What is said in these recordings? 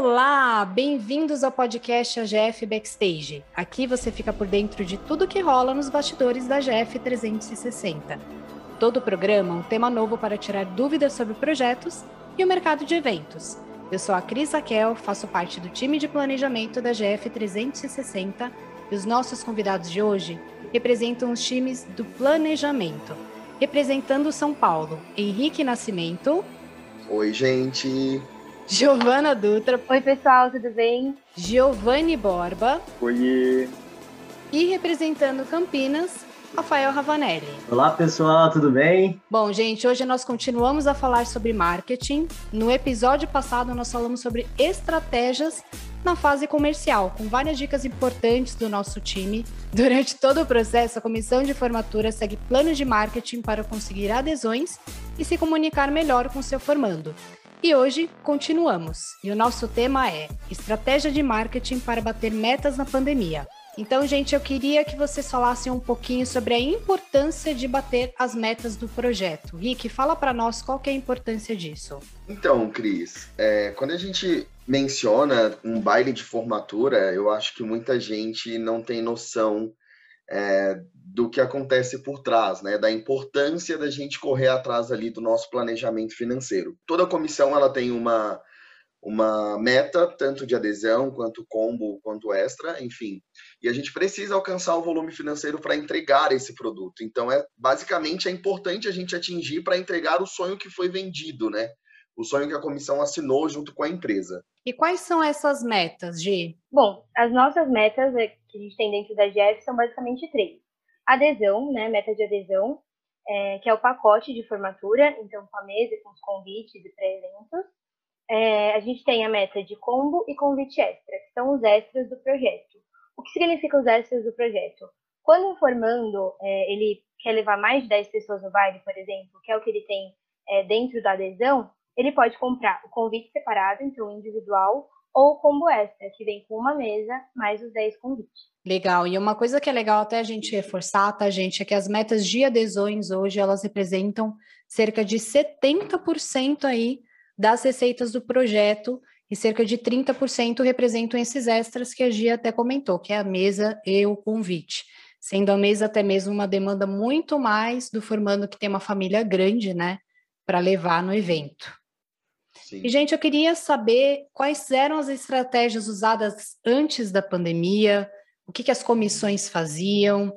Olá, bem-vindos ao podcast AGF Backstage. Aqui você fica por dentro de tudo que rola nos bastidores da AGF 360. Todo o programa um tema novo para tirar dúvidas sobre projetos e o mercado de eventos. Eu sou a Cris Raquel, faço parte do time de planejamento da AGF 360 e os nossos convidados de hoje representam os times do planejamento. Representando São Paulo, Henrique Nascimento. Oi, gente. Giovana Dutra. Oi, pessoal, tudo bem? Giovanni Borba. Oi. E representando Campinas, Rafael Ravanelli. Olá, pessoal, tudo bem? Bom, gente, hoje nós continuamos a falar sobre marketing. No episódio passado, nós falamos sobre estratégias na fase comercial, com várias dicas importantes do nosso time. Durante todo o processo, a comissão de formatura segue planos de marketing para conseguir adesões e se comunicar melhor com seu formando. E hoje continuamos. E o nosso tema é Estratégia de Marketing para bater metas na pandemia. Então, gente, eu queria que vocês falassem um pouquinho sobre a importância de bater as metas do projeto. Rick, fala para nós qual que é a importância disso. Então, Cris, é, quando a gente menciona um baile de formatura, eu acho que muita gente não tem noção é, do que acontece por trás, né, da importância da gente correr atrás ali do nosso planejamento financeiro. Toda comissão ela tem uma uma meta tanto de adesão quanto combo quanto extra, enfim. E a gente precisa alcançar o volume financeiro para entregar esse produto. Então é basicamente é importante a gente atingir para entregar o sonho que foi vendido, né? O sonho que a comissão assinou junto com a empresa. E quais são essas metas, Gi? Bom, as nossas metas é, que a gente tem dentro da GF são basicamente três adesão, né, meta de adesão, é, que é o pacote de formatura, então com a mesa, com os convites e pré-eventos. É, a gente tem a meta de combo e convite extra, que são os extras do projeto. O que significa os extras do projeto? Quando um formando, é, ele quer levar mais de 10 pessoas no baile, por exemplo, que é o que ele tem é, dentro da adesão, ele pode comprar o convite separado, então individual, ou combo extra, que vem com uma mesa mais os 10 convites. Legal. E uma coisa que é legal até a gente reforçar, tá, gente, é que as metas de adesões hoje elas representam cerca de 70% aí das receitas do projeto e cerca de 30% representam esses extras que a Gia até comentou, que é a mesa e o convite. Sendo a mesa até mesmo uma demanda muito mais do formando que tem uma família grande, né, para levar no evento. Sim. E, gente, eu queria saber quais eram as estratégias usadas antes da pandemia, o que, que as comissões faziam.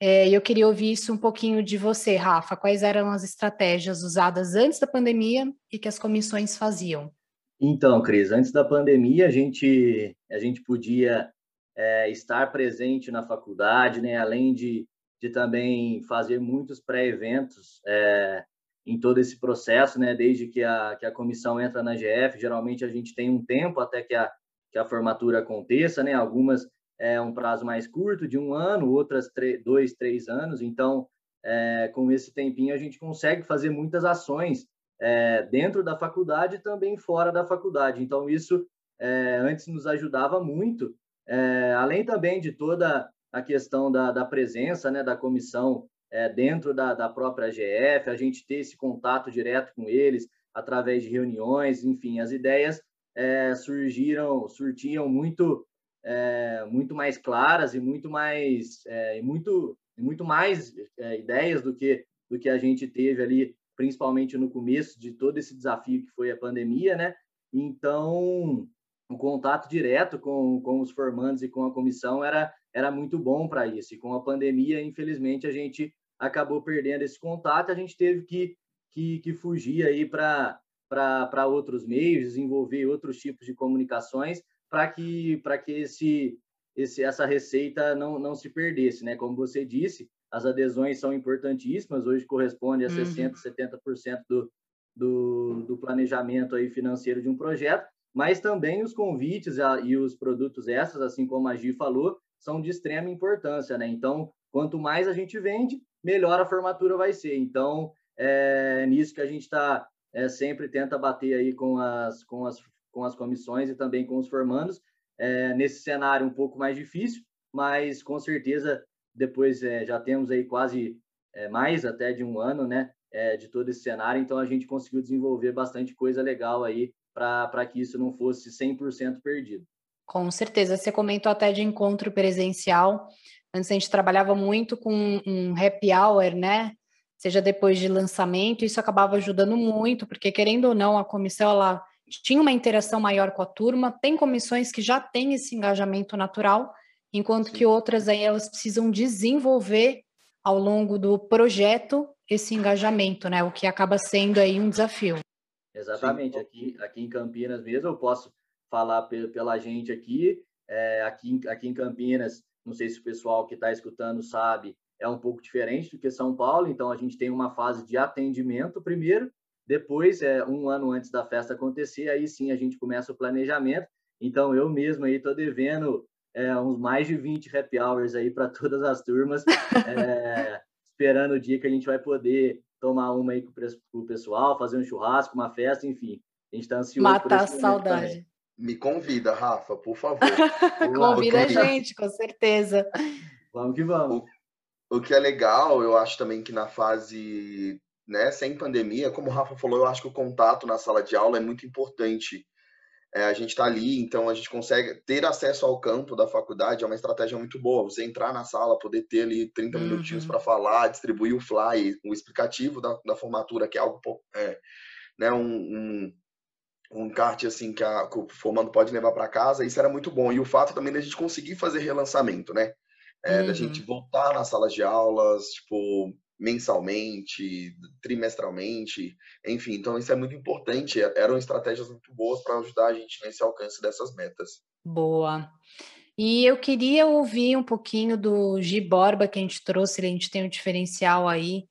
É, eu queria ouvir isso um pouquinho de você, Rafa. Quais eram as estratégias usadas antes da pandemia e que as comissões faziam? Então, Cris, antes da pandemia, a gente, a gente podia é, estar presente na faculdade, né? além de, de também fazer muitos pré-eventos é, em todo esse processo, né? desde que a, que a comissão entra na GF, geralmente a gente tem um tempo até que a, que a formatura aconteça, né? algumas é um prazo mais curto, de um ano, outras dois, três anos. Então, é, com esse tempinho, a gente consegue fazer muitas ações é, dentro da faculdade e também fora da faculdade. Então, isso é, antes nos ajudava muito, é, além também de toda a questão da, da presença né, da comissão é, dentro da, da própria GF, a gente ter esse contato direto com eles através de reuniões, enfim, as ideias é, surgiram, surtiam muito é, muito mais claras e muito mais é, muito muito mais é, ideias do que do que a gente teve ali principalmente no começo de todo esse desafio que foi a pandemia né? Então o contato direto com, com os formandos e com a comissão era era muito bom para isso. E com a pandemia infelizmente a gente acabou perdendo esse contato a gente teve que que, que fugir aí para outros meios desenvolver outros tipos de comunicações para que, para que esse, esse, essa receita não, não se perdesse. Né? Como você disse, as adesões são importantíssimas, hoje corresponde a uhum. 60%, 70% do, do, do planejamento aí financeiro de um projeto, mas também os convites e os produtos extras, assim como a Gi falou, são de extrema importância. Né? Então, quanto mais a gente vende, melhor a formatura vai ser. Então, é nisso que a gente está é, sempre tenta bater aí com as, com as com as comissões e também com os formandos, é, nesse cenário um pouco mais difícil, mas com certeza depois é, já temos aí quase é, mais até de um ano, né, é, de todo esse cenário, então a gente conseguiu desenvolver bastante coisa legal aí para que isso não fosse 100% perdido. Com certeza. Você comentou até de encontro presencial. Antes a gente trabalhava muito com um happy hour, né? Seja depois de lançamento, isso acabava ajudando muito, porque querendo ou não, a comissão ela tinha uma interação maior com a turma. Tem comissões que já têm esse engajamento natural, enquanto Sim. que outras aí elas precisam desenvolver ao longo do projeto esse engajamento, né? O que acaba sendo aí um desafio. Exatamente. Aqui, aqui em Campinas mesmo, eu posso falar pela gente aqui. É, aqui, aqui em Campinas, não sei se o pessoal que está escutando sabe, é um pouco diferente do que São Paulo. Então, a gente tem uma fase de atendimento primeiro, depois, é, um ano antes da festa acontecer, aí sim a gente começa o planejamento. Então, eu mesmo aí estou devendo é, uns mais de 20 happy hours aí para todas as turmas, é, esperando o dia que a gente vai poder tomar uma aí com o pessoal, fazer um churrasco, uma festa, enfim. A gente está ansioso Matar a saudade. Também. Me convida, Rafa, por favor. convida a gente, com certeza. Vamos que vamos. O, o, que é legal, eu acho também que na fase, né, sem pandemia, como o Rafa falou, eu acho que o contato na sala de aula é muito importante. É, a gente está ali, então a gente consegue ter acesso ao campo da faculdade, é uma estratégia muito boa. Você entrar na sala, poder ter ali 30 uhum. minutinhos para falar, distribuir o fly, o explicativo da, da formatura, que é algo, é, né, um, um, um kart assim que, a, que o formando pode levar para casa, isso era muito bom. E o fato também da gente conseguir fazer relançamento, né? É, uhum. Da gente voltar nas salas de aulas, tipo, mensalmente, trimestralmente, enfim. Então, isso é muito importante. Eram estratégias muito boas para ajudar a gente nesse alcance dessas metas. Boa. E eu queria ouvir um pouquinho do Gi Borba que a gente trouxe, a gente tem um diferencial aí,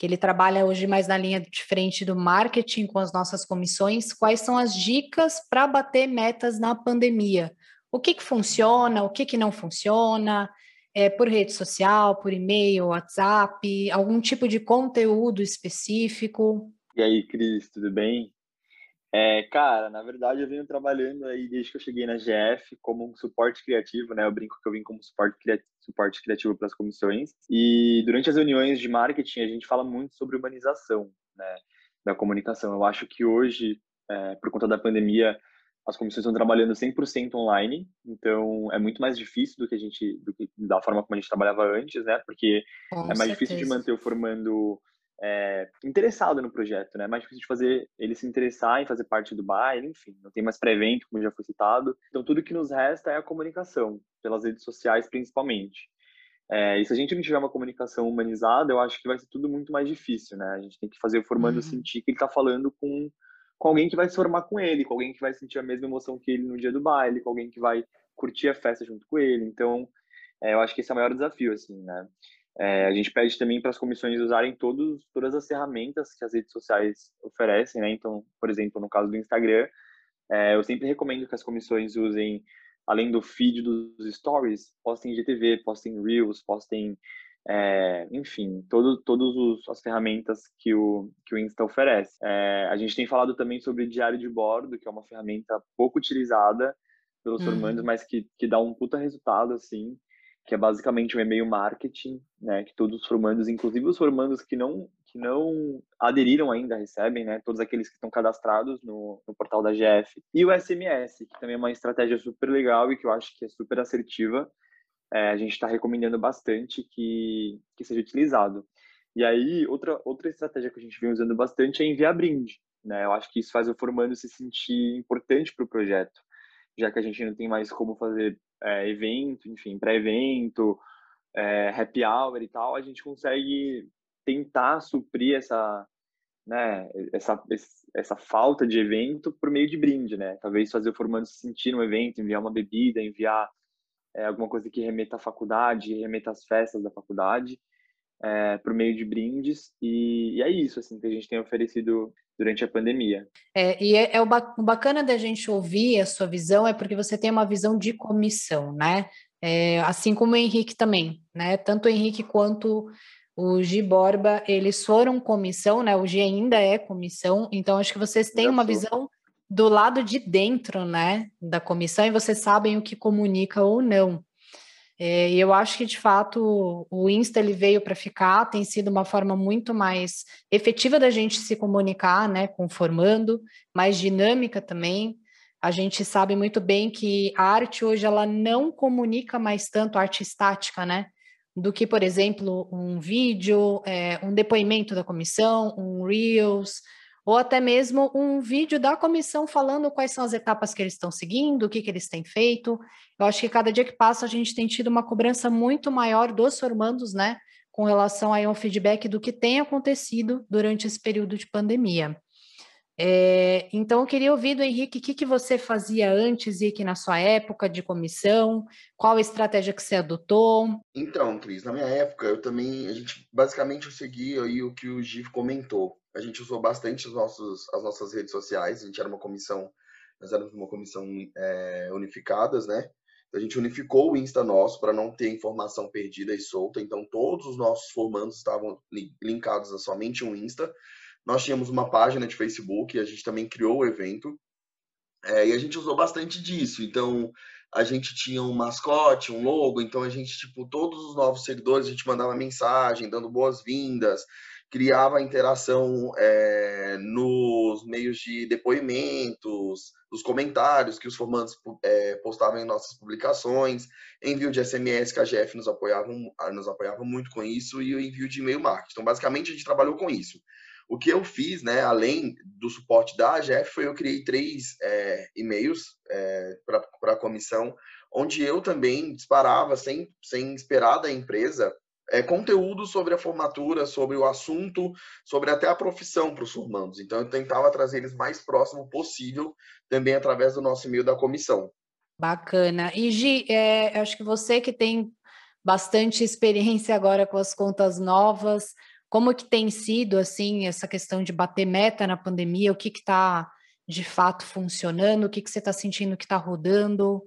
que ele trabalha hoje mais na linha diferente do marketing com as nossas comissões. Quais são as dicas para bater metas na pandemia? O que, que funciona, o que, que não funciona? é, por rede social, por e-mail, WhatsApp, algum tipo de conteúdo específico? E aí, Cris, tudo bem? É, cara, na verdade eu venho trabalhando aí desde que eu cheguei na GF como um suporte criativo, né? Eu brinco que eu vim como suporte suporte criativo para as comissões. E durante as reuniões de marketing a gente fala muito sobre humanização, né? Da comunicação. Eu acho que hoje, é, por conta da pandemia, as comissões estão trabalhando 100% online, então é muito mais difícil do que a gente, do que da forma como a gente trabalhava antes, né? Porque Com é mais certeza. difícil de manter o formando é, interessado no projeto, né? É mais difícil de fazer ele se interessar em fazer parte do baile, enfim, não tem mais pré-evento, como já foi citado. Então tudo que nos resta é a comunicação, pelas redes sociais principalmente. É, e se a gente não tiver uma comunicação humanizada, eu acho que vai ser tudo muito mais difícil, né? A gente tem que fazer o formando uhum. sentir que ele está falando com com alguém que vai se formar com ele, com alguém que vai sentir a mesma emoção que ele no dia do baile, com alguém que vai curtir a festa junto com ele. Então, é, eu acho que esse é o maior desafio, assim, né? É, a gente pede também para as comissões usarem todos, todas as ferramentas que as redes sociais oferecem, né? Então, por exemplo, no caso do Instagram, é, eu sempre recomendo que as comissões usem, além do feed dos stories, postem GTV, postem Reels, postem é, enfim, todo, todas as ferramentas que o, que o Insta oferece. É, a gente tem falado também sobre diário de bordo, que é uma ferramenta pouco utilizada pelos uhum. formandos, mas que, que dá um puta resultado, assim, que é basicamente um e-mail marketing, né, que todos os formandos, inclusive os formandos que não, que não aderiram ainda, recebem, né, todos aqueles que estão cadastrados no, no portal da GF. E o SMS, que também é uma estratégia super legal e que eu acho que é super assertiva, é, a gente está recomendando bastante que, que seja utilizado. E aí, outra, outra estratégia que a gente vem usando bastante é enviar brinde. Né? Eu acho que isso faz o formando se sentir importante para o projeto, já que a gente não tem mais como fazer é, evento, enfim, pré-evento, é, happy hour e tal, a gente consegue tentar suprir essa, né, essa, essa falta de evento por meio de brinde, né? Talvez fazer o formando se sentir no evento, enviar uma bebida, enviar é, alguma coisa que remeta à faculdade, remeta às festas da faculdade, é, por meio de brindes, e, e, é isso assim que a gente tem oferecido durante a pandemia. É, e é, é o, o bacana da gente ouvir a sua visão é porque você tem uma visão de comissão, né? É, assim como o Henrique também, né? Tanto o Henrique quanto o Gi Borba, eles foram comissão, né? O Gi ainda é comissão, então acho que vocês têm Já uma sou. visão do lado de dentro, né, da comissão e vocês sabem o que comunica ou não. É, eu acho que, de fato, o Insta ele veio para ficar, tem sido uma forma muito mais efetiva da gente se comunicar, né, com formando, mais dinâmica também. A gente sabe muito bem que a arte hoje ela não comunica mais tanto arte estática, né? Do que, por exemplo, um vídeo, é, um depoimento da comissão, um Reels, ou até mesmo um vídeo da comissão falando quais são as etapas que eles estão seguindo, o que, que eles têm feito. Eu acho que cada dia que passa a gente tem tido uma cobrança muito maior dos formandos, né, com relação a um feedback do que tem acontecido durante esse período de pandemia. É, então, eu queria ouvir do Henrique o que, que você fazia antes e que na sua época de comissão, qual a estratégia que você adotou? Então, Cris, na minha época, eu também, a gente basicamente eu segui aí o que o Gif comentou a gente usou bastante os nossos, as nossas redes sociais. A gente era uma comissão, nós éramos uma comissão é, unificadas, né? A gente unificou o Insta nosso para não ter informação perdida e solta. Então, todos os nossos formandos estavam linkados a somente um Insta. Nós tínhamos uma página de Facebook, a gente também criou o evento. É, e a gente usou bastante disso. Então, a gente tinha um mascote, um logo. Então, a gente, tipo, todos os novos seguidores, a gente mandava mensagem, dando boas-vindas criava interação é, nos meios de depoimentos, nos comentários que os formandos é, postavam em nossas publicações, envio de SMS que a GF nos apoiava, nos apoiava muito com isso e o envio de e-mail marketing. Então, basicamente, a gente trabalhou com isso. O que eu fiz, né, além do suporte da AGF, foi eu criei três é, e-mails é, para a comissão, onde eu também disparava, sem, sem esperar da empresa, é, conteúdo sobre a formatura, sobre o assunto, sobre até a profissão para os formandos. Então, eu tentava trazer eles mais próximo possível, também através do nosso e-mail da comissão. Bacana. E, Gi, é, acho que você que tem bastante experiência agora com as contas novas, como que tem sido, assim, essa questão de bater meta na pandemia? O que está, de fato, funcionando? O que, que você está sentindo que está rodando?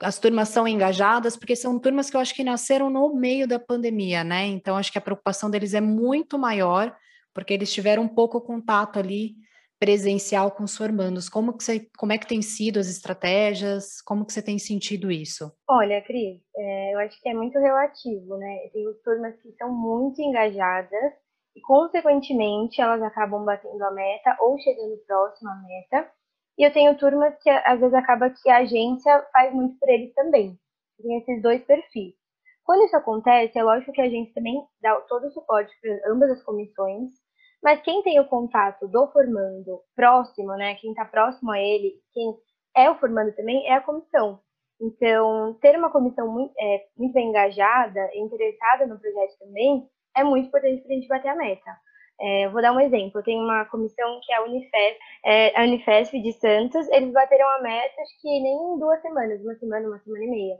as turmas são engajadas, porque são turmas que eu acho que nasceram no meio da pandemia, né? Então, acho que a preocupação deles é muito maior, porque eles tiveram um pouco contato ali presencial com os formandos. Como, que você, como é que tem sido as estratégias? Como que você tem sentido isso? Olha, Cris, é, eu acho que é muito relativo, né? Tem turmas que são muito engajadas e, consequentemente, elas acabam batendo a meta ou chegando próximo à meta. E eu tenho turmas que às vezes acaba que a agência faz muito por eles também. Tem esses dois perfis. Quando isso acontece, é lógico que a agência também dá todo o suporte para ambas as comissões, mas quem tem o contato do formando próximo, né, quem está próximo a ele, quem é o formando também, é a comissão. Então, ter uma comissão muito, é, muito bem engajada, interessada no projeto também, é muito importante para a gente bater a meta. É, vou dar um exemplo. Tem uma comissão que é a Unifesp, é, a Unifesp de Santos. Eles bateram a meta, acho que nem em duas semanas, uma semana, uma semana e meia.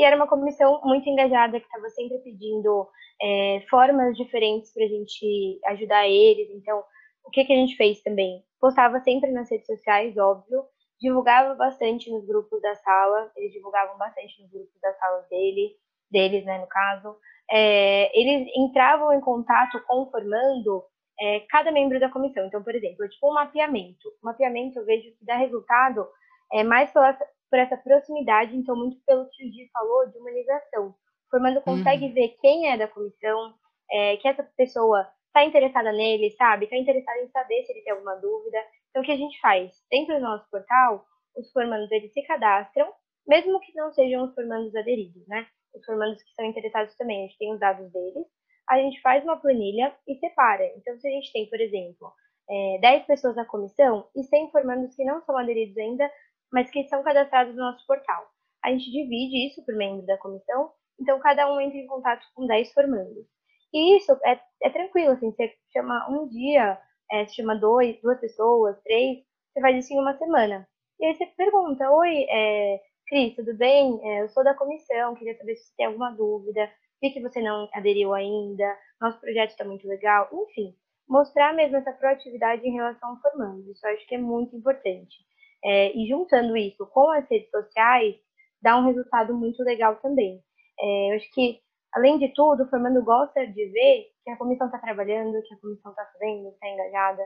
E era uma comissão muito engajada, que estava sempre pedindo é, formas diferentes para a gente ajudar eles. Então, o que, que a gente fez também? Postava sempre nas redes sociais, óbvio. Divulgava bastante nos grupos da sala. Eles divulgavam bastante nos grupos da sala dele, deles, né, no caso. É, eles entravam em contato com o formando é, cada membro da comissão. Então, por exemplo, tipo um mapeamento. O mapeamento eu vejo que dá resultado é, mais pela, por essa proximidade, então muito pelo que o Di falou de humanização. O formando consegue uhum. ver quem é da comissão, é, que essa pessoa está interessada nele, sabe? Está interessada em saber se ele tem alguma dúvida. Então, o que a gente faz? Dentro do nosso portal, os formandos eles se cadastram, mesmo que não sejam os formandos aderidos, né? Os formandos que são interessados também, a gente tem os dados deles a gente faz uma planilha e separa. Então, se a gente tem, por exemplo, é, 10 pessoas na comissão e 100 formandos que não são aderidos ainda, mas que são cadastrados no nosso portal. A gente divide isso por membro da comissão, então cada um entra em contato com 10 formandos. E isso é, é tranquilo, assim, você chama um dia, é, você chama dois, duas pessoas, três, você faz isso em uma semana. E aí você pergunta, oi, é, Cris, tudo bem? É, eu sou da comissão, queria saber se você tem alguma dúvida vi que você não aderiu ainda, nosso projeto está muito legal, enfim, mostrar mesmo essa proatividade em relação ao formando, isso eu acho que é muito importante. É, e juntando isso com as redes sociais, dá um resultado muito legal também. É, eu acho que, além de tudo, o formando gosta de ver que a comissão está trabalhando, que a comissão está fazendo, está engajada,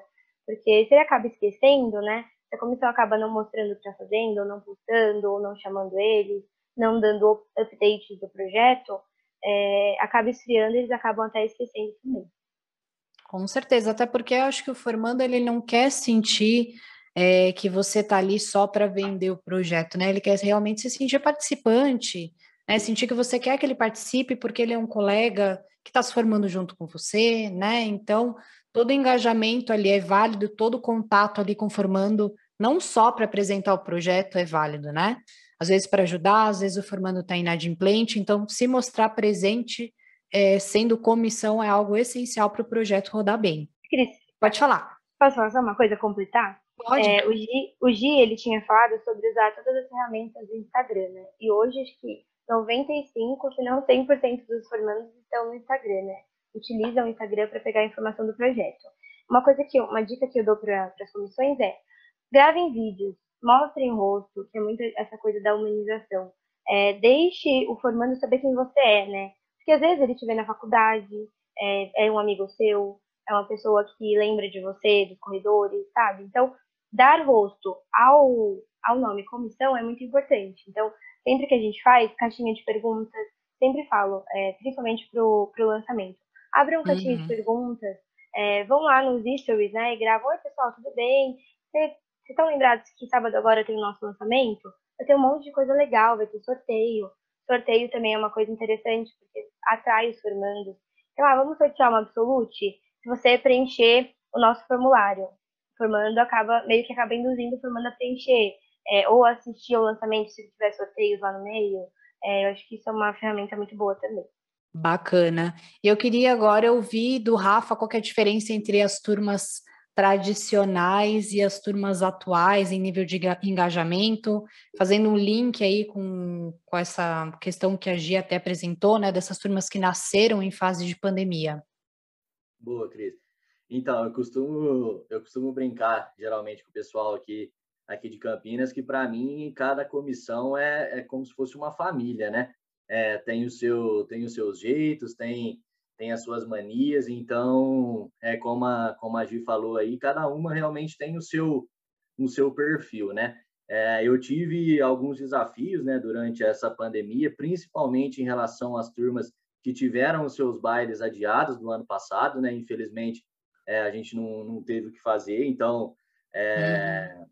porque se ele acaba esquecendo, né, se a comissão acaba não mostrando o que está fazendo, ou não postando, ou não chamando eles, não dando updates do projeto, é, acaba esfriando e eles acabam até esquecendo também. Com certeza, até porque eu acho que o formando ele não quer sentir é, que você está ali só para vender o projeto, né? Ele quer realmente se sentir participante, né? Sentir que você quer que ele participe porque ele é um colega que está se formando junto com você, né? Então, todo engajamento ali é válido, todo contato ali com o formando, não só para apresentar o projeto é válido, né? Às vezes para ajudar, às vezes o formando está inadimplente, então se mostrar presente, é, sendo comissão, é algo essencial para o projeto rodar bem. Cris, pode falar. Posso falar só uma coisa, completar? Pode. É, o, Gi, o Gi, ele tinha falado sobre usar todas as ferramentas do Instagram, né? E hoje acho que 95, se não 100% dos formandos estão no Instagram, né? Utilizam o Instagram para pegar a informação do projeto. Uma coisa que, uma dica que eu dou para as comissões é gravem vídeos, mostrem o rosto, que é muito essa coisa da humanização. É, deixe o formando saber quem você é, né? Porque às vezes ele te vê na faculdade, é, é um amigo seu, é uma pessoa que lembra de você, dos corredores, sabe? Então, dar rosto ao, ao nome comissão é muito importante. Então, sempre que a gente faz caixinha de perguntas, sempre falo, é, principalmente pro, pro lançamento, abram um caixinha uhum. de perguntas, é, vão lá nos stories, né, e gravam, oi pessoal, tudo bem? Vocês estão lembrados que sábado agora tem o nosso lançamento? Vai ter um monte de coisa legal, vai ter sorteio. Sorteio também é uma coisa interessante, porque atrai os formandos. Então, ah, vamos sortear uma Absolute? Se você preencher o nosso formulário formando acaba meio que acaba induzindo o formando a preencher é, ou assistir ao lançamento se tiver sorteios lá no meio. É, eu acho que isso é uma ferramenta muito boa também. Bacana. Eu queria agora ouvir do Rafa qual é a diferença entre as turmas tradicionais e as turmas atuais em nível de engajamento, fazendo um link aí com, com essa questão que a Gia até apresentou, né, dessas turmas que nasceram em fase de pandemia. Boa, Cris. Então, eu costumo, eu costumo brincar geralmente com o pessoal aqui, aqui de Campinas, que para mim cada comissão é, é como se fosse uma família, né? É, tem, o seu, tem os seus jeitos, tem, tem as suas manias, então, é como a, como a Gi falou aí, cada uma realmente tem o seu, o seu perfil, né? É, eu tive alguns desafios né, durante essa pandemia, principalmente em relação às turmas que tiveram os seus bailes adiados no ano passado, né? Infelizmente, é, a gente não, não teve o que fazer, então é, uhum.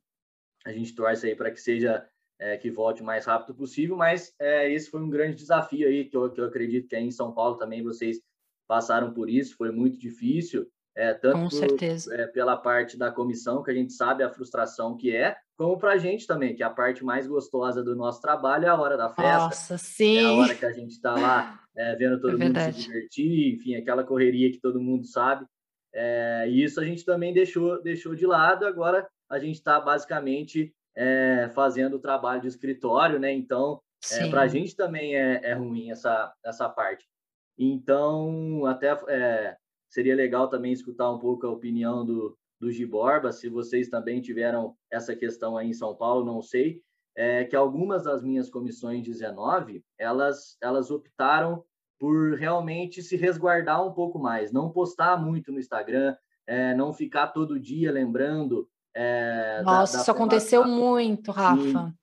a gente torce aí para que seja é, que volte o mais rápido possível, mas é, esse foi um grande desafio aí que eu, que eu acredito que aí em São Paulo também vocês passaram por isso, foi muito difícil, é, tanto por, é, pela parte da comissão, que a gente sabe a frustração que é, como para a gente também, que a parte mais gostosa do nosso trabalho é a hora da festa. Nossa, sim! É a hora que a gente está lá é, vendo todo é mundo se divertir, enfim, aquela correria que todo mundo sabe. É, e isso a gente também deixou, deixou de lado, agora a gente está basicamente é, fazendo o trabalho de escritório, né? Então, é, para a gente também é, é, ruim essa, essa parte. Então, até é, seria legal também escutar um pouco a opinião do, do Giborba, se vocês também tiveram essa questão aí em São Paulo, não sei, é que algumas das minhas comissões 19, elas, elas optaram por realmente se resguardar um pouco mais, não postar muito no Instagram, é, não ficar todo dia lembrando. É, Nossa, da, da isso aconteceu muito, Rafa.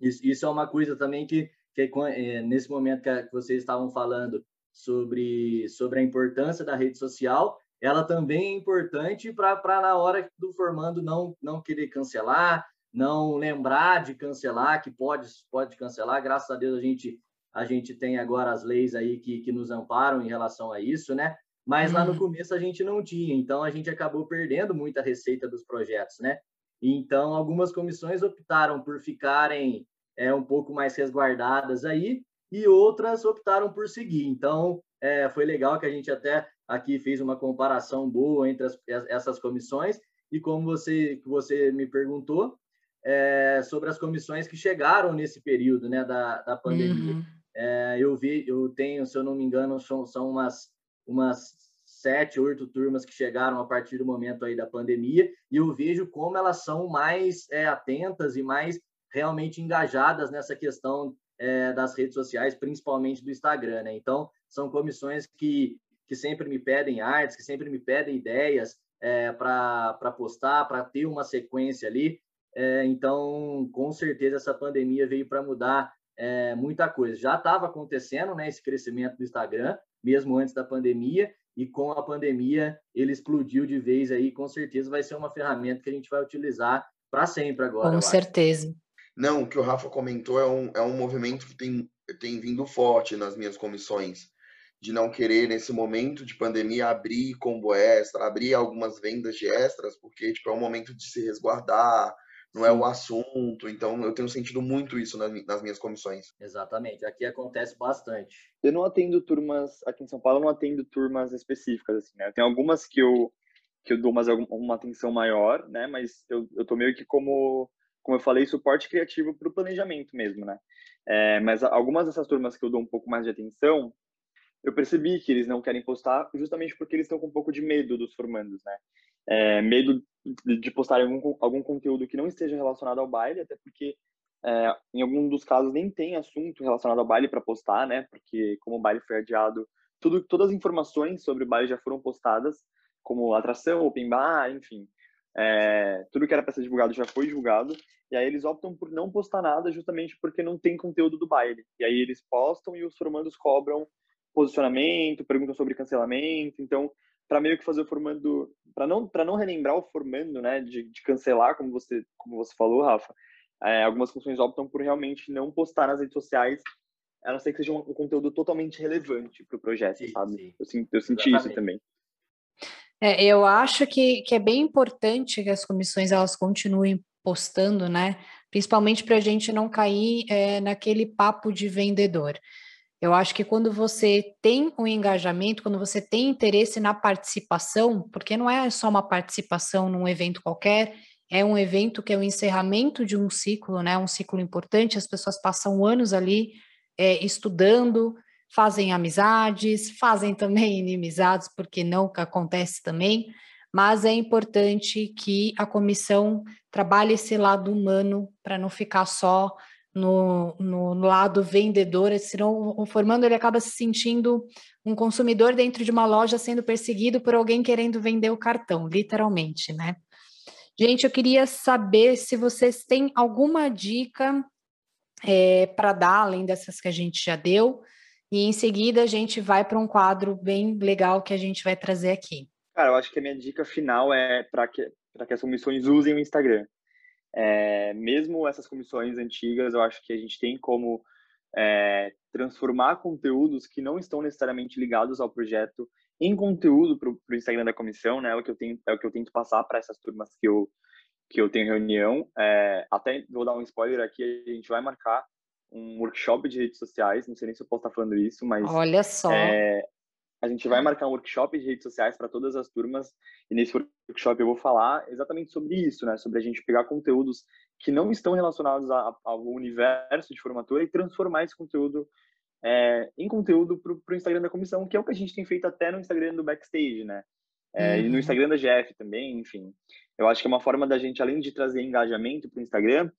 Isso, isso, é uma coisa também que, que é, nesse momento que, que vocês estavam falando sobre, sobre a importância da rede social, ela também é importante para na hora do formando não, não querer cancelar, não lembrar de cancelar, que pode, pode cancelar. Graças a Deus a gente a gente tem agora as leis aí que, que nos amparam em relação a isso, né? Mas lá no uhum. começo a gente não tinha, então a gente acabou perdendo muita receita dos projetos, né? Então algumas comissões optaram por ficarem é, um pouco mais resguardadas aí e outras optaram por seguir. Então é, foi legal que a gente até aqui fez uma comparação boa entre as, essas comissões e como você você me perguntou é, sobre as comissões que chegaram nesse período, né, da, da pandemia. Uhum. É, eu vi, eu tenho, se eu não me engano, são, são umas, umas sete, oito turmas que chegaram a partir do momento aí da pandemia, e eu vejo como elas são mais é, atentas e mais realmente engajadas nessa questão é, das redes sociais, principalmente do Instagram, né? Então, são comissões que, que sempre me pedem artes, que sempre me pedem ideias é, para postar, para ter uma sequência ali. É, então, com certeza, essa pandemia veio para mudar é, muita coisa. Já estava acontecendo né, esse crescimento do Instagram, mesmo antes da pandemia, e com a pandemia ele explodiu de vez aí, com certeza vai ser uma ferramenta que a gente vai utilizar para sempre agora. Com certeza. Não, o que o Rafa comentou é um, é um movimento que tem, tem vindo forte nas minhas comissões, de não querer, nesse momento de pandemia, abrir combo extra, abrir algumas vendas de extras, porque tipo, é um momento de se resguardar, não Sim. é o assunto. Então, eu tenho sentido muito isso nas, nas, minhas comissões. Exatamente, aqui acontece bastante. Eu não atendo turmas, aqui em São Paulo, eu não atendo turmas específicas, assim, né? Tem algumas que eu, que eu dou mais uma atenção maior, né? Mas eu, eu tô meio que como, como eu falei, suporte criativo para o planejamento mesmo, né? É, mas algumas dessas turmas que eu dou um pouco mais de atenção, eu percebi que eles não querem postar justamente porque eles estão com um pouco de medo dos formandos, né? É, medo de postar algum, algum conteúdo que não esteja relacionado ao baile, até porque é, em algum dos casos nem tem assunto relacionado ao baile para postar, né? Porque como o baile foi adiado, tudo, todas as informações sobre o baile já foram postadas, como atração, open bar, enfim. É, tudo que era para ser divulgado já foi divulgado, e aí eles optam por não postar nada justamente porque não tem conteúdo do baile. E aí eles postam e os formandos cobram posicionamento, perguntam sobre cancelamento. Então, para meio que fazer o formando, para não para não relembrar o formando, né, de, de, cancelar, como você como você falou, Rafa, é, algumas funções optam por realmente não postar nas redes sociais, a não ser que seja um, um conteúdo totalmente relevante para o projeto, sim, sabe? Sim. Eu, eu senti isso também. É, eu acho que, que é bem importante que as comissões elas continuem postando, né? Principalmente para a gente não cair é, naquele papo de vendedor. Eu acho que quando você tem um engajamento, quando você tem interesse na participação, porque não é só uma participação num evento qualquer, é um evento que é o encerramento de um ciclo, né? Um ciclo importante, as pessoas passam anos ali é, estudando, fazem amizades, fazem também inimizades, porque não acontece também, mas é importante que a comissão trabalhe esse lado humano para não ficar só no, no, lado vendedor, senão o formando ele acaba se sentindo um consumidor dentro de uma loja sendo perseguido por alguém querendo vender o cartão, literalmente, né? Gente, eu queria saber se vocês têm alguma dica é, para dar, além dessas que a gente já deu, e em seguida a gente vai para um quadro bem legal que a gente vai trazer aqui. Cara, eu acho que a minha dica final é para que, que as comissões usem o Instagram. É, mesmo essas comissões antigas, eu acho que a gente tem como é, transformar conteúdos que não estão necessariamente ligados ao projeto em conteúdo para o Instagram da comissão, né? É o que eu tenho, é o que eu tento passar para essas turmas que eu que eu tenho reunião. É, até vou dar um spoiler aqui, a gente vai marcar um workshop de redes sociais. Não sei nem se eu posso estar falando isso, mas olha só, é, a gente vai marcar um workshop de redes sociais para todas as turmas e nesse workshop eu vou falar exatamente sobre isso, né? Sobre a gente pegar conteúdos que não estão relacionados a, ao universo de formatura e transformar esse conteúdo é, em conteúdo para o Instagram da comissão, que é o que a gente tem feito até no Instagram do Backstage, né? É, uhum. E no uhum. Instagram da GF também, enfim. Eu acho que é uma forma da gente, além de trazer engajamento para o Instagram,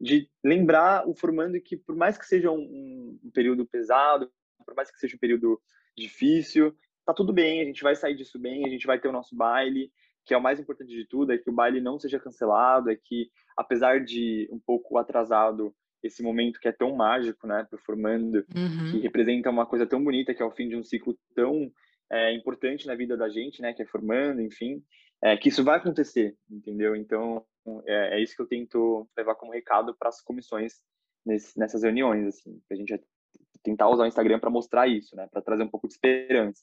de lembrar o formando que, por mais que seja um, um período pesado, por mais que seja um período difícil. Tá tudo bem, a gente vai sair disso bem, a gente vai ter o nosso baile, que é o mais importante de tudo, é que o baile não seja cancelado, é que, apesar de um pouco atrasado, esse momento que é tão mágico, né, pro formando, uhum. que representa uma coisa tão bonita, que é o fim de um ciclo tão é, importante na vida da gente, né, que é formando, enfim, é, que isso vai acontecer, entendeu? Então, é, é isso que eu tento levar como recado para as comissões nesse, nessas reuniões, assim, que a gente tentar usar o Instagram para mostrar isso, né? Para trazer um pouco de esperança.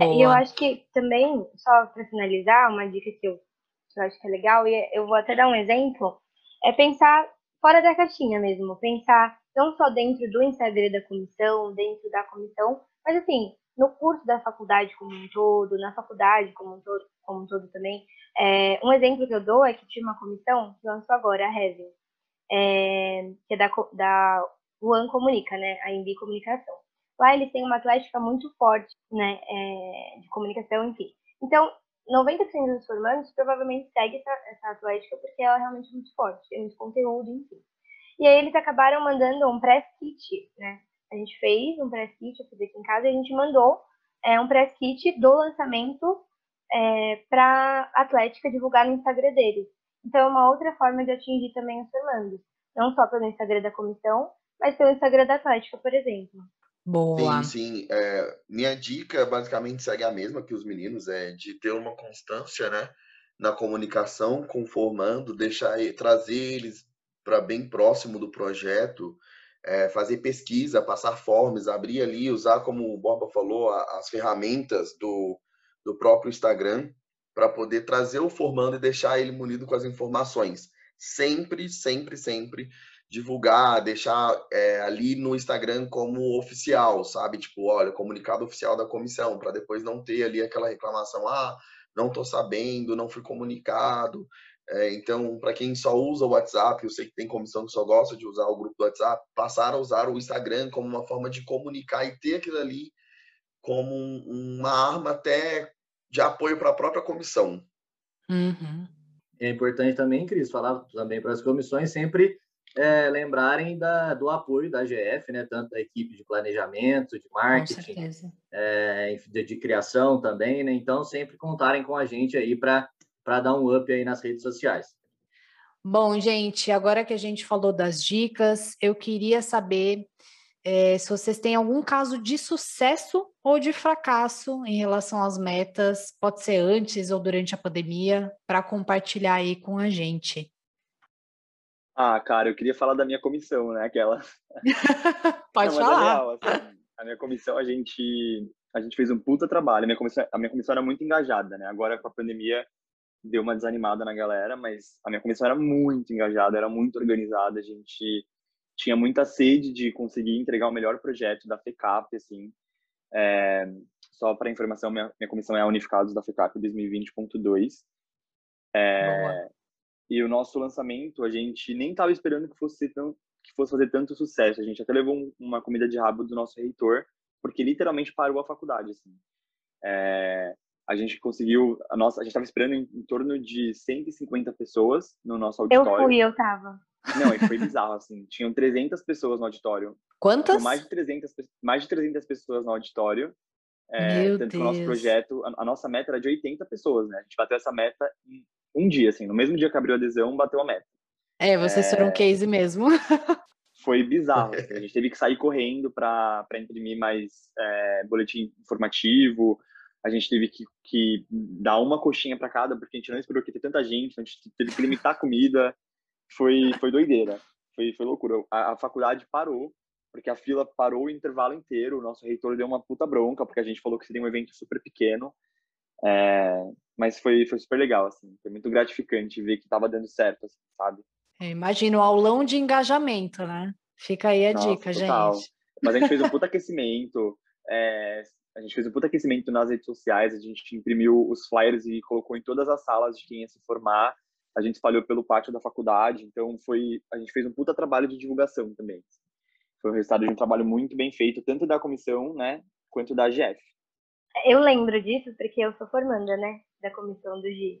É, e eu acho que também, só para finalizar, uma dica que eu, que eu acho que é legal, e eu vou até dar um exemplo, é pensar fora da caixinha mesmo, pensar não só dentro do Instagram da comissão, dentro da comissão, mas assim, no curso da faculdade como um todo, na faculdade como um todo, como um todo também. É, um exemplo que eu dou é que tinha uma comissão que lançou agora, a Heaven, é, que é da, da Luan Comunica, né? A Embi Comunicação. Lá eles têm uma atlética muito forte, né? É, de comunicação, enfim. Então, 90% dos formandos provavelmente segue essa, essa atlética porque ela é realmente muito forte, tem muito conteúdo, enfim. E aí eles acabaram mandando um press kit, né? A gente fez um press kit, eu fiz aqui em casa, e a gente mandou é, um press kit do lançamento é, para Atlética divulgar no Instagram deles. Então, é uma outra forma de atingir também os formandos. Não só pelo Instagram da comissão, mas pelo Instagram da Atlética, por exemplo. Boa. Sim, sim. É, minha dica basicamente segue a mesma que os meninos, é de ter uma constância, né, na comunicação, conformando, deixar trazer eles para bem próximo do projeto, é, fazer pesquisa, passar forms, abrir ali, usar, como o Borba falou, a, as ferramentas do, do próprio Instagram para poder trazer o formando e deixar ele munido com as informações. Sempre, sempre, sempre divulgar, deixar é, ali no Instagram como oficial, sabe? Tipo, olha, comunicado oficial da comissão, para depois não ter ali aquela reclamação, ah, não estou sabendo, não fui comunicado. É, então, para quem só usa o WhatsApp, eu sei que tem comissão que só gosta de usar o grupo do WhatsApp, passar a usar o Instagram como uma forma de comunicar e ter aquilo ali como um, uma arma até de apoio para a própria comissão. Uhum. É importante também, Cris, falar também para as comissões sempre é, lembrarem da, do apoio da GF, né? Tanto da equipe de planejamento, de marketing, é, de, de, criação também, né? Então, sempre contarem com a gente aí para dar um up aí nas redes sociais. Bom, gente, agora que a gente falou das dicas, eu queria saber é, se vocês têm algum caso de sucesso ou de fracasso em relação às metas, pode ser antes ou durante a pandemia, para compartilhar aí com a gente. Ah, cara, eu queria falar da minha comissão, né? Aquela. Pode Não, é falar. É real, assim, a minha comissão, a gente, a gente fez um puta trabalho. A minha, comissão, a minha comissão era muito engajada, né? Agora com a pandemia deu uma desanimada na galera, mas a minha comissão era muito engajada, era muito organizada. A gente tinha muita sede de conseguir entregar o melhor projeto da FECAP, assim. É, só para informação, minha, minha comissão é a Unificados da FECAP 2020.2. É, e o nosso lançamento, a gente nem estava esperando que fosse, tão, que fosse fazer tanto sucesso. A gente até levou um, uma comida de rabo do nosso reitor, porque literalmente parou a faculdade, assim. É, a gente conseguiu, a nossa, a gente estava esperando em, em, torno de 150 pessoas no nosso auditório. Eu fui, eu tava. Não, foi bizarro, assim. Tinham 300 pessoas no auditório. Quantas? Mais de 300, mais de 300 pessoas no auditório. É, Meu tanto Deus. que o nosso projeto, a, a, nossa meta era de 80 pessoas, né? A gente bateu essa meta em um dia, assim, no mesmo dia que abriu a adesão, bateu a meta. É, vocês é... foram case mesmo. Foi bizarro. Assim, a gente teve que sair correndo para imprimir mais é, boletim informativo. A gente teve que, que dar uma coxinha para cada, porque a gente não esperou que ter tanta gente, a gente teve que limitar a comida. Foi, foi doideira. Foi, foi loucura. A, a faculdade parou, porque a fila parou o intervalo inteiro. O nosso reitor deu uma puta bronca, porque a gente falou que seria um evento super pequeno. É, mas foi, foi super legal, assim. Foi muito gratificante ver que estava dando certo, assim, sabe? É, imagino o aulão de engajamento, né? Fica aí a Nossa, dica, total. gente. Mas a gente fez um puta aquecimento. É, a gente fez um puta aquecimento nas redes sociais. A gente imprimiu os flyers e colocou em todas as salas de quem ia se formar. A gente espalhou pelo pátio da faculdade. Então, foi a gente fez um puta trabalho de divulgação também. Foi o resultado de um trabalho muito bem feito, tanto da comissão, né, quanto da GF. Eu lembro disso porque eu sou formanda, né? Da comissão do G.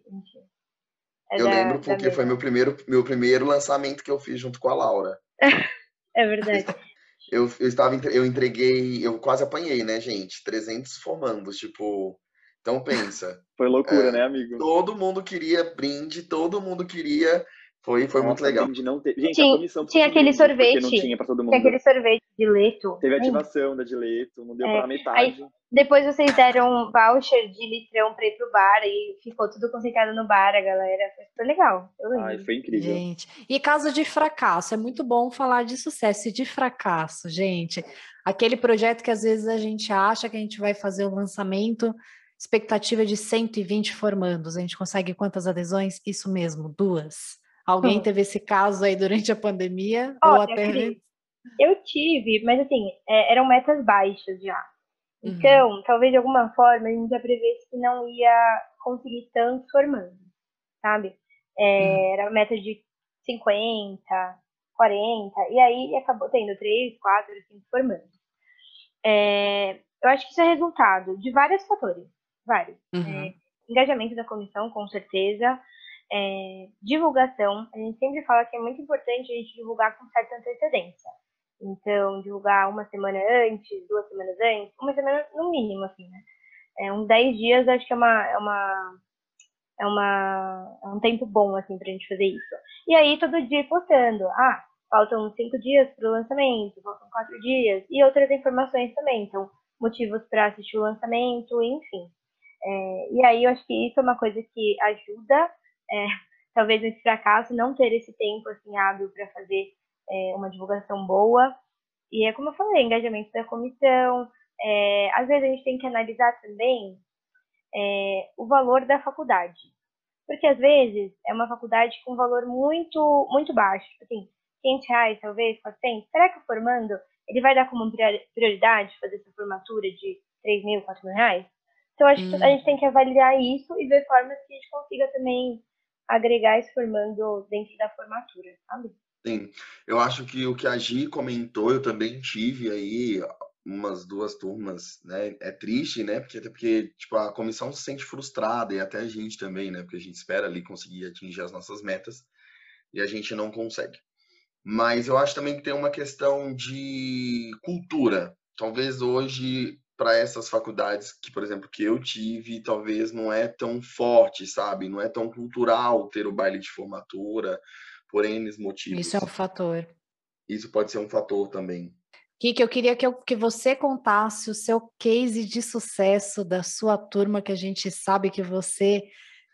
É eu da, lembro porque foi meu primeiro, meu primeiro lançamento que eu fiz junto com a Laura. é verdade. eu, eu estava eu entreguei, eu quase apanhei, né, gente? 300 formandos, tipo, então pensa. Foi loucura, é, né, amigo? Todo mundo queria brinde, todo mundo queria foi, foi Nossa, muito legal. Não ter... Gente, tinha, a comissão tinha aquele sorvete. Não tinha para todo mundo. Tinha aquele sorvete de leito. Teve ativação da de leito, não deu é. para metade. Aí, depois vocês deram voucher de litrão para ir pro bar e ficou tudo concentrado no bar, a galera. Foi super legal. Ai, foi incrível. Gente, e caso de fracasso, é muito bom falar de sucesso e de fracasso, gente. Aquele projeto que às vezes a gente acha que a gente vai fazer o lançamento, expectativa de 120 formandos. A gente consegue quantas adesões? Isso mesmo, duas. Alguém hum. teve esse caso aí durante a pandemia? Olha, ou até... Eu tive, mas assim, é, eram metas baixas já. Então, uhum. talvez de alguma forma a gente já prevesse que não ia conseguir tanto formando, sabe? É, uhum. Era meta de 50, 40, e aí acabou tendo 3, 4, 5 formando. É, eu acho que isso é resultado de vários fatores, vários. Uhum. É, engajamento da comissão, com certeza, é, divulgação, a gente sempre fala que é muito importante a gente divulgar com certa antecedência. Então, divulgar uma semana antes, duas semanas antes, uma semana no mínimo, assim, né? É, uns 10 dias acho que é uma, é uma, é uma é um tempo bom, assim, pra gente fazer isso. E aí, todo dia postando, ah, faltam cinco dias para o lançamento, faltam quatro dias, e outras informações também, então, motivos para assistir o lançamento, enfim. É, e aí eu acho que isso é uma coisa que ajuda, é, talvez nesse fracasso, não ter esse tempo assim hábil para fazer é, uma divulgação boa. E é como eu falei, engajamento da comissão. É, às vezes a gente tem que analisar também é, o valor da faculdade. Porque às vezes é uma faculdade com valor muito, muito baixo. Tipo assim, 500 reais, talvez, 400. Será que o formando, ele vai dar como prioridade fazer essa formatura de 3 mil, 4 mil reais? Então, acho hum. que a gente tem que avaliar isso e ver formas que a gente consiga também agregar esse formando dentro da formatura, sabe? Sim, eu acho que o que a Gi comentou, eu também tive aí umas duas turmas, né? É triste, né? Porque até porque tipo a comissão se sente frustrada e até a gente também, né? Porque a gente espera ali conseguir atingir as nossas metas e a gente não consegue. Mas eu acho também que tem uma questão de cultura. Talvez hoje para essas faculdades que, por exemplo, que eu tive, talvez não é tão forte, sabe? Não é tão cultural ter o baile de formatura, por N motivos. Isso é um fator. Isso pode ser um fator também. Kiki, eu queria que, eu, que você contasse o seu case de sucesso da sua turma, que a gente sabe que você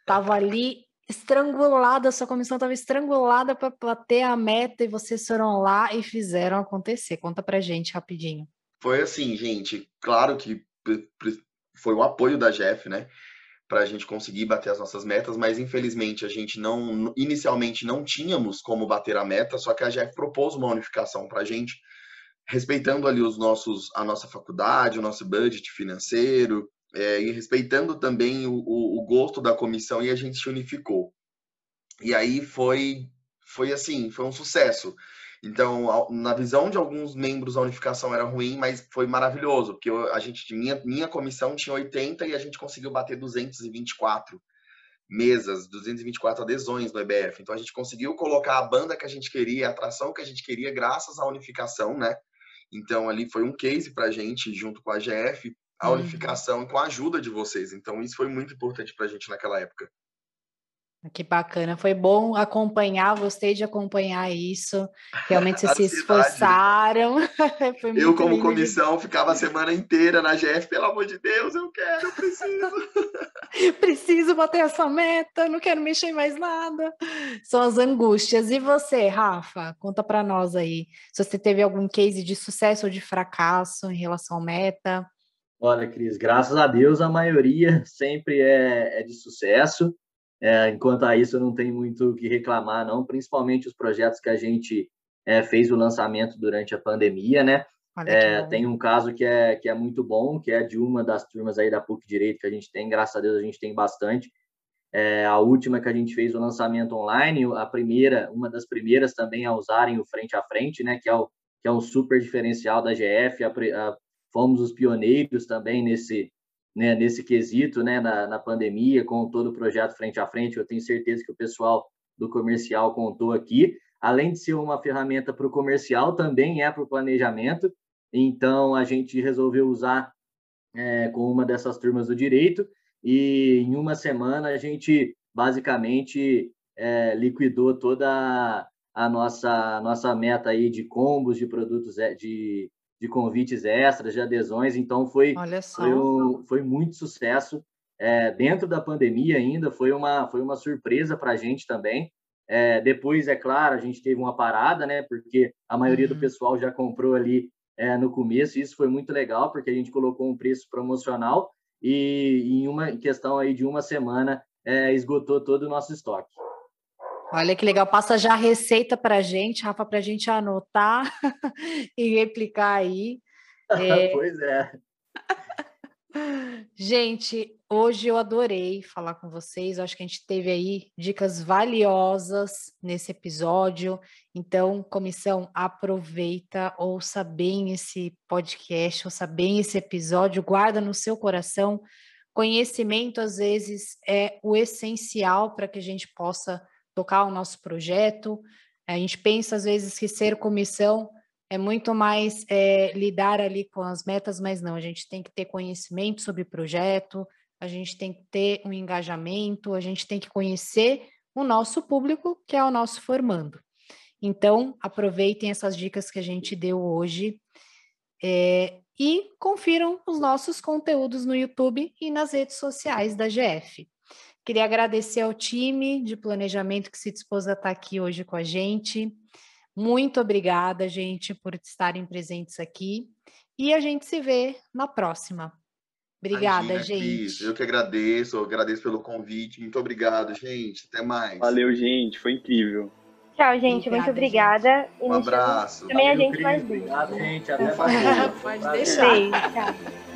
estava ali estrangulada, sua comissão estava estrangulada para bater a meta e vocês foram lá e fizeram acontecer. Conta para gente rapidinho. Foi assim, gente, claro que foi o apoio da Jeff, né? Para a gente conseguir bater as nossas metas, mas infelizmente a gente não, inicialmente não tínhamos como bater a meta, só que a Jeff propôs uma unificação para a gente, respeitando ali os nossos, a nossa faculdade, o nosso budget financeiro, é, e respeitando também o, o, o gosto da comissão, e a gente se unificou. E aí foi, foi assim, foi um sucesso. Então, na visão de alguns membros, a unificação era ruim, mas foi maravilhoso, porque a gente, minha, minha comissão tinha 80 e a gente conseguiu bater 224 mesas, 224 adesões no EBF. Então, a gente conseguiu colocar a banda que a gente queria, a atração que a gente queria, graças à unificação, né? Então, ali foi um case para a gente, junto com a GF, a uhum. unificação e com a ajuda de vocês. Então, isso foi muito importante para a gente naquela época. Que bacana, foi bom acompanhar, gostei de acompanhar isso. Realmente vocês se esforçaram. eu, como comissão, de... ficava a semana inteira na GF, pelo amor de Deus, eu quero, eu preciso. preciso bater essa meta, não quero mexer em mais nada. São as angústias. E você, Rafa, conta para nós aí, se você teve algum case de sucesso ou de fracasso em relação à meta. Olha, Cris, graças a Deus a maioria sempre é, é de sucesso. É, enquanto a isso, não tenho muito o que reclamar, não, principalmente os projetos que a gente é, fez o lançamento durante a pandemia, né? É, tem um caso que é, que é muito bom, que é de uma das turmas aí da PUC Direito que a gente tem, graças a Deus a gente tem bastante. É, a última que a gente fez o lançamento online, a primeira, uma das primeiras também a usarem o frente a frente, né? Que é, o, que é um super diferencial da GF. A, a, fomos os pioneiros também nesse, né, nesse quesito, né, na, na pandemia, com todo o projeto frente a frente. Eu tenho certeza que o pessoal do comercial contou aqui. Além de ser uma ferramenta para o comercial, também é para o planejamento. Então, a gente resolveu usar é, com uma dessas turmas do direito e em uma semana a gente basicamente é, liquidou toda a nossa nossa meta aí de combos de produtos é, de de convites extras, de adesões, então foi, foi, um, foi muito sucesso. É, dentro da pandemia ainda, foi uma, foi uma surpresa para a gente também. É, depois, é claro, a gente teve uma parada, né? Porque a maioria uhum. do pessoal já comprou ali é, no começo, e isso foi muito legal, porque a gente colocou um preço promocional e em uma questão aí de uma semana é, esgotou todo o nosso estoque. Olha que legal, passa já a receita para a gente, Rafa, para a gente anotar e replicar aí. É... pois é. Gente, hoje eu adorei falar com vocês. Eu acho que a gente teve aí dicas valiosas nesse episódio. Então, comissão, aproveita, ouça bem esse podcast, ouça bem esse episódio, guarda no seu coração. Conhecimento, às vezes, é o essencial para que a gente possa tocar o nosso projeto. A gente pensa, às vezes, que ser comissão é muito mais é, lidar ali com as metas, mas não, a gente tem que ter conhecimento sobre projeto, a gente tem que ter um engajamento, a gente tem que conhecer o nosso público, que é o nosso formando. Então, aproveitem essas dicas que a gente deu hoje é, e confiram os nossos conteúdos no YouTube e nas redes sociais da GF. Queria agradecer ao time de planejamento que se dispôs a estar aqui hoje com a gente. Muito obrigada, gente, por estarem presentes aqui. E a gente se vê na próxima. Obrigada, Imagina, gente. Cris, eu que agradeço, eu agradeço pelo convite. Muito obrigado, gente. Até mais. Valeu, gente. Foi incrível. Tchau, gente. Obrigada, muito obrigada. Gente. Um abraço. Também Valeu, a gente faz Obrigado, gente. Até mais. Pode deixar. Beijo.